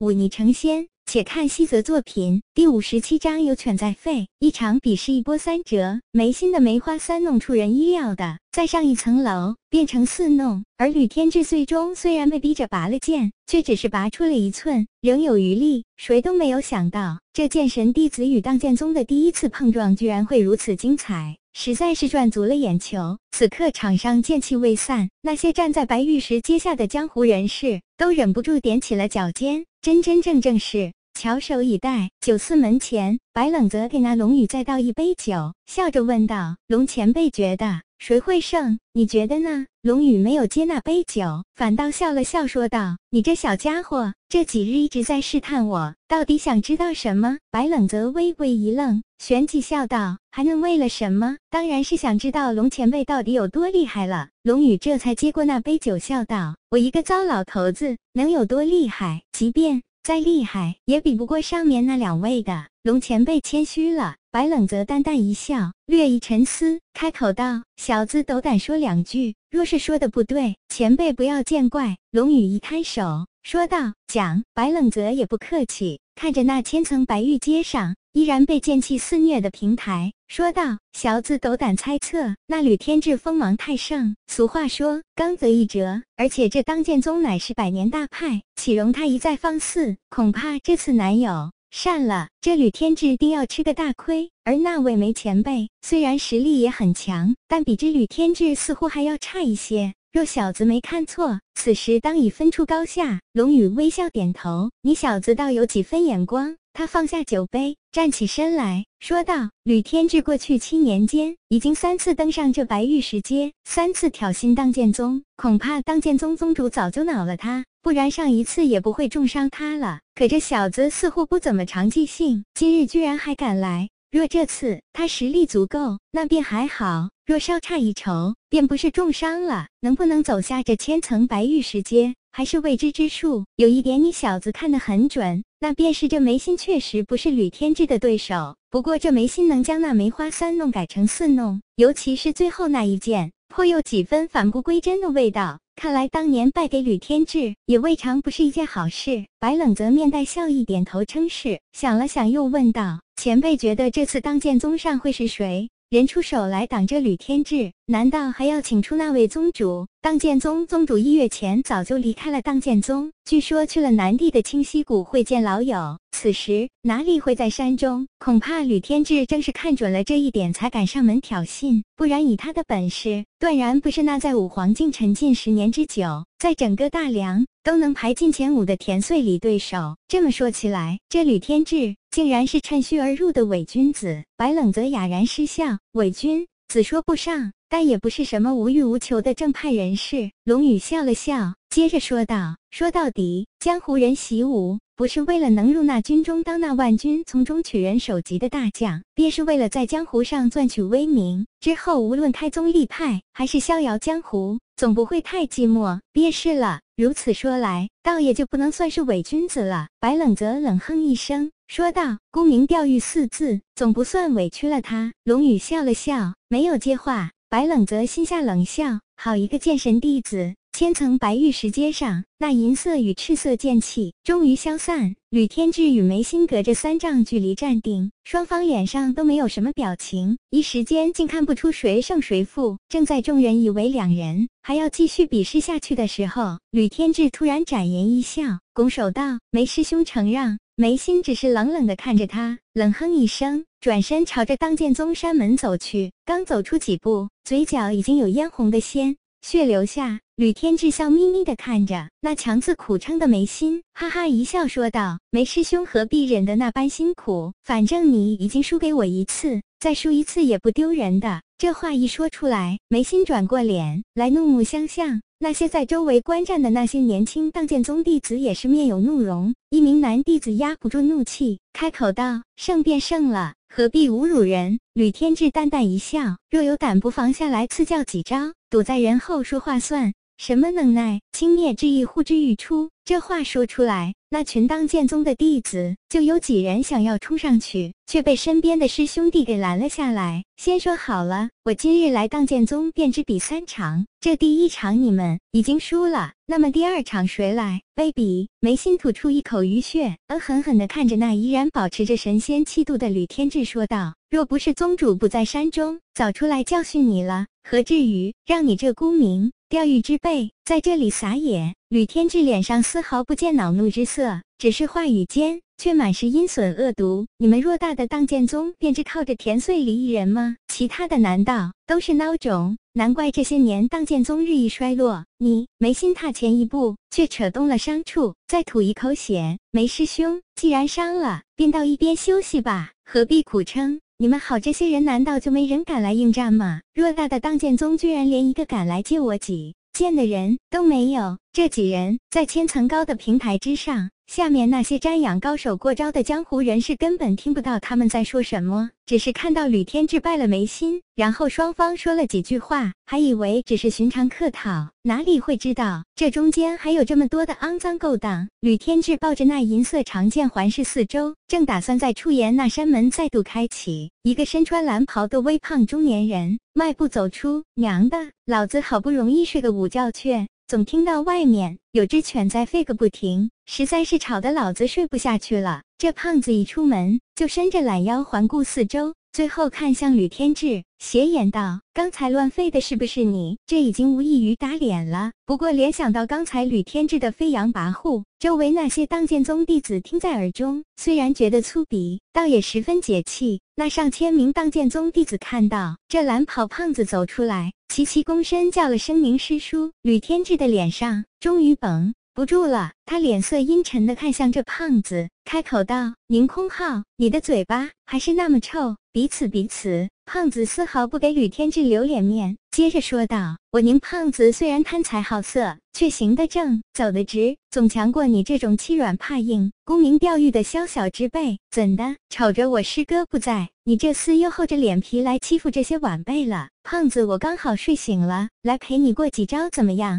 忤逆成仙。且看西泽作品第五十七章有犬在吠，一场比试一波三折。眉心的梅花三弄出人意料的，再上一层楼变成四弄，而吕天志最终虽然被逼着拔了剑，却只是拔出了一寸，仍有余力。谁都没有想到，这剑神弟子与荡剑宗的第一次碰撞，居然会如此精彩。实在是赚足了眼球。此刻场上剑气未散，那些站在白玉石阶下的江湖人士都忍不住踮起了脚尖，真真正正是翘首以待。酒肆门前，白冷泽给那龙宇再倒一杯酒，笑着问道：“龙前辈觉得谁会胜？你觉得呢？”龙宇没有接那杯酒，反倒笑了笑，说道：“你这小家伙，这几日一直在试探我，到底想知道什么？”白冷泽微微一愣，旋即笑道：“还能为了什么？当然是想知道龙前辈到底有多厉害了。”龙宇这才接过那杯酒，笑道：“我一个糟老头子，能有多厉害？即便再厉害，也比不过上面那两位的。”龙前辈谦虚了。白冷泽淡淡一笑，略一沉思，开口道：“小子斗胆说两句，若是说的不对，前辈不要见怪。”龙宇一摊手，说道：“讲。”白冷泽也不客气，看着那千层白玉阶上依然被剑气肆虐的平台，说道：“小子斗胆猜测，那吕天志锋芒太盛。俗话说，刚则易折，而且这当剑宗乃是百年大派，岂容他一再放肆？恐怕这次难有。”善了，这吕天志定要吃个大亏。而那位梅前辈虽然实力也很强，但比之吕天志似乎还要差一些。若小子没看错，此时当已分出高下。龙宇微笑点头，你小子倒有几分眼光。他放下酒杯，站起身来说道：“吕天志过去七年间，已经三次登上这白玉石阶，三次挑衅当剑宗。恐怕当剑宗宗主早就恼了他，不然上一次也不会重伤他了。可这小子似乎不怎么长记性，今日居然还敢来。若这次他实力足够，那便还好；若稍差一筹，便不是重伤了。能不能走下这千层白玉石阶，还是未知之数。有一点，你小子看得很准。”那便是这眉心确实不是吕天志的对手，不过这眉心能将那梅花三弄改成四弄，尤其是最后那一件，颇有几分返璞归真的味道。看来当年败给吕天志，也未尝不是一件好事。白冷则面带笑意，点头称是，想了想，又问道：“前辈觉得这次当剑宗上会是谁？”人出手来挡着吕天志，难道还要请出那位宗主？当剑宗宗主一月前早就离开了当剑宗，据说去了南地的清溪谷会见老友。此时哪里会在山中？恐怕吕天志正是看准了这一点，才敢上门挑衅。不然以他的本事，断然不是那在五黄境沉浸十年之久，在整个大梁都能排进前五的田穗里对手。这么说起来，这吕天志。竟然是趁虚而入的伪君子，白冷则哑然失笑。伪君子说不上，但也不是什么无欲无求的正派人士。龙宇笑了笑，接着说道：“说到底，江湖人习武，不是为了能入那军中当那万军从中取人首级的大将，便是为了在江湖上赚取威名。之后无论开宗立派，还是逍遥江湖，总不会太寂寞，便是了。如此说来，倒也就不能算是伪君子了。”白冷则冷哼一声。说道：“沽名钓誉四字，总不算委屈了他。”龙宇笑了笑，没有接话。白冷则心下冷笑：“好一个剑神弟子！”千层白玉石阶上，那银色与赤色剑气终于消散。吕天志与眉心隔着三丈距离站定，双方脸上都没有什么表情，一时间竟看不出谁胜谁负。正在众人以为两人还要继续比试下去的时候，吕天志突然展颜一笑，拱手道：“梅师兄承让。”眉心只是冷冷的看着他，冷哼一声，转身朝着当剑宗山门走去。刚走出几步，嘴角已经有嫣红的鲜血流下。吕天志笑眯眯的看着那强自苦撑的眉心，哈哈一笑，说道：“梅师兄何必忍得那般辛苦？反正你已经输给我一次，再输一次也不丢人的。”这话一说出来，眉心转过脸来，怒目相向。那些在周围观战的那些年轻当剑宗弟子也是面有怒容。一名男弟子压不住怒气，开口道：“胜便胜了，何必侮辱人？”吕天志淡淡一笑：“若有胆，不妨下来赐教几招，躲在人后说话算什么能耐？轻蔑之意呼之欲出。这话说出来，那群当剑宗的弟子就有几人想要冲上去，却被身边的师兄弟给拦了下来。先说好了，我今日来当剑宗便只比三场，这第一场你们已经输了，那么第二场谁来？卑鄙！眉心吐出一口鱼血，恶狠狠地看着那依然保持着神仙气度的吕天志说道：“若不是宗主不在山中，早出来教训你了，何至于让你这孤名钓鱼之辈在这里撒野？”吕天志脸上丝毫不见恼怒之色，只是话语间却满是阴损恶毒。你们偌大的荡剑宗，便只靠着田穗离一人吗？其他的难道都是孬种？难怪这些年荡剑宗日益衰落。你眉心踏前一步，却扯动了伤处，再吐一口血。梅师兄，既然伤了，便到一边休息吧，何必苦撑？你们好，这些人难道就没人敢来应战吗？偌大的当剑宗，居然连一个敢来接我几？剑的人都没有，这几人在千层高的平台之上，下面那些瞻仰高手过招的江湖人士根本听不到他们在说什么，只是看到吕天志败了眉心，然后双方说了几句话，还以为只是寻常客套，哪里会知道这中间还有这么多的肮脏勾当。吕天志抱着那银色长剑环视四周，正打算在出言那山门再度开启，一个身穿蓝袍的微胖中年人。迈步走出，娘的，老子好不容易睡个午觉，却总听到外面有只犬在吠个不停，实在是吵得老子睡不下去了。这胖子一出门就伸着懒腰环顾四周。最后看向吕天志，斜眼道：“刚才乱吠的是不是你？这已经无异于打脸了。不过联想到刚才吕天志的飞扬跋扈，周围那些当剑宗弟子听在耳中，虽然觉得粗鄙，倒也十分解气。那上千名当剑宗弟子看到这蓝袍胖子走出来，齐齐躬身叫了声明师叔。吕天志的脸上终于绷不住了，他脸色阴沉的看向这胖子，开口道：“宁空浩，你的嘴巴还是那么臭。”彼此彼此，胖子丝毫不给吕天志留脸面，接着说道：“我宁胖子虽然贪财好色，却行得正，走得直，总强过你这种欺软怕硬、沽名钓誉的宵小之辈。怎的？瞅着我师哥不在，你这厮又厚着脸皮来欺负这些晚辈了？胖子，我刚好睡醒了，来陪你过几招，怎么样？”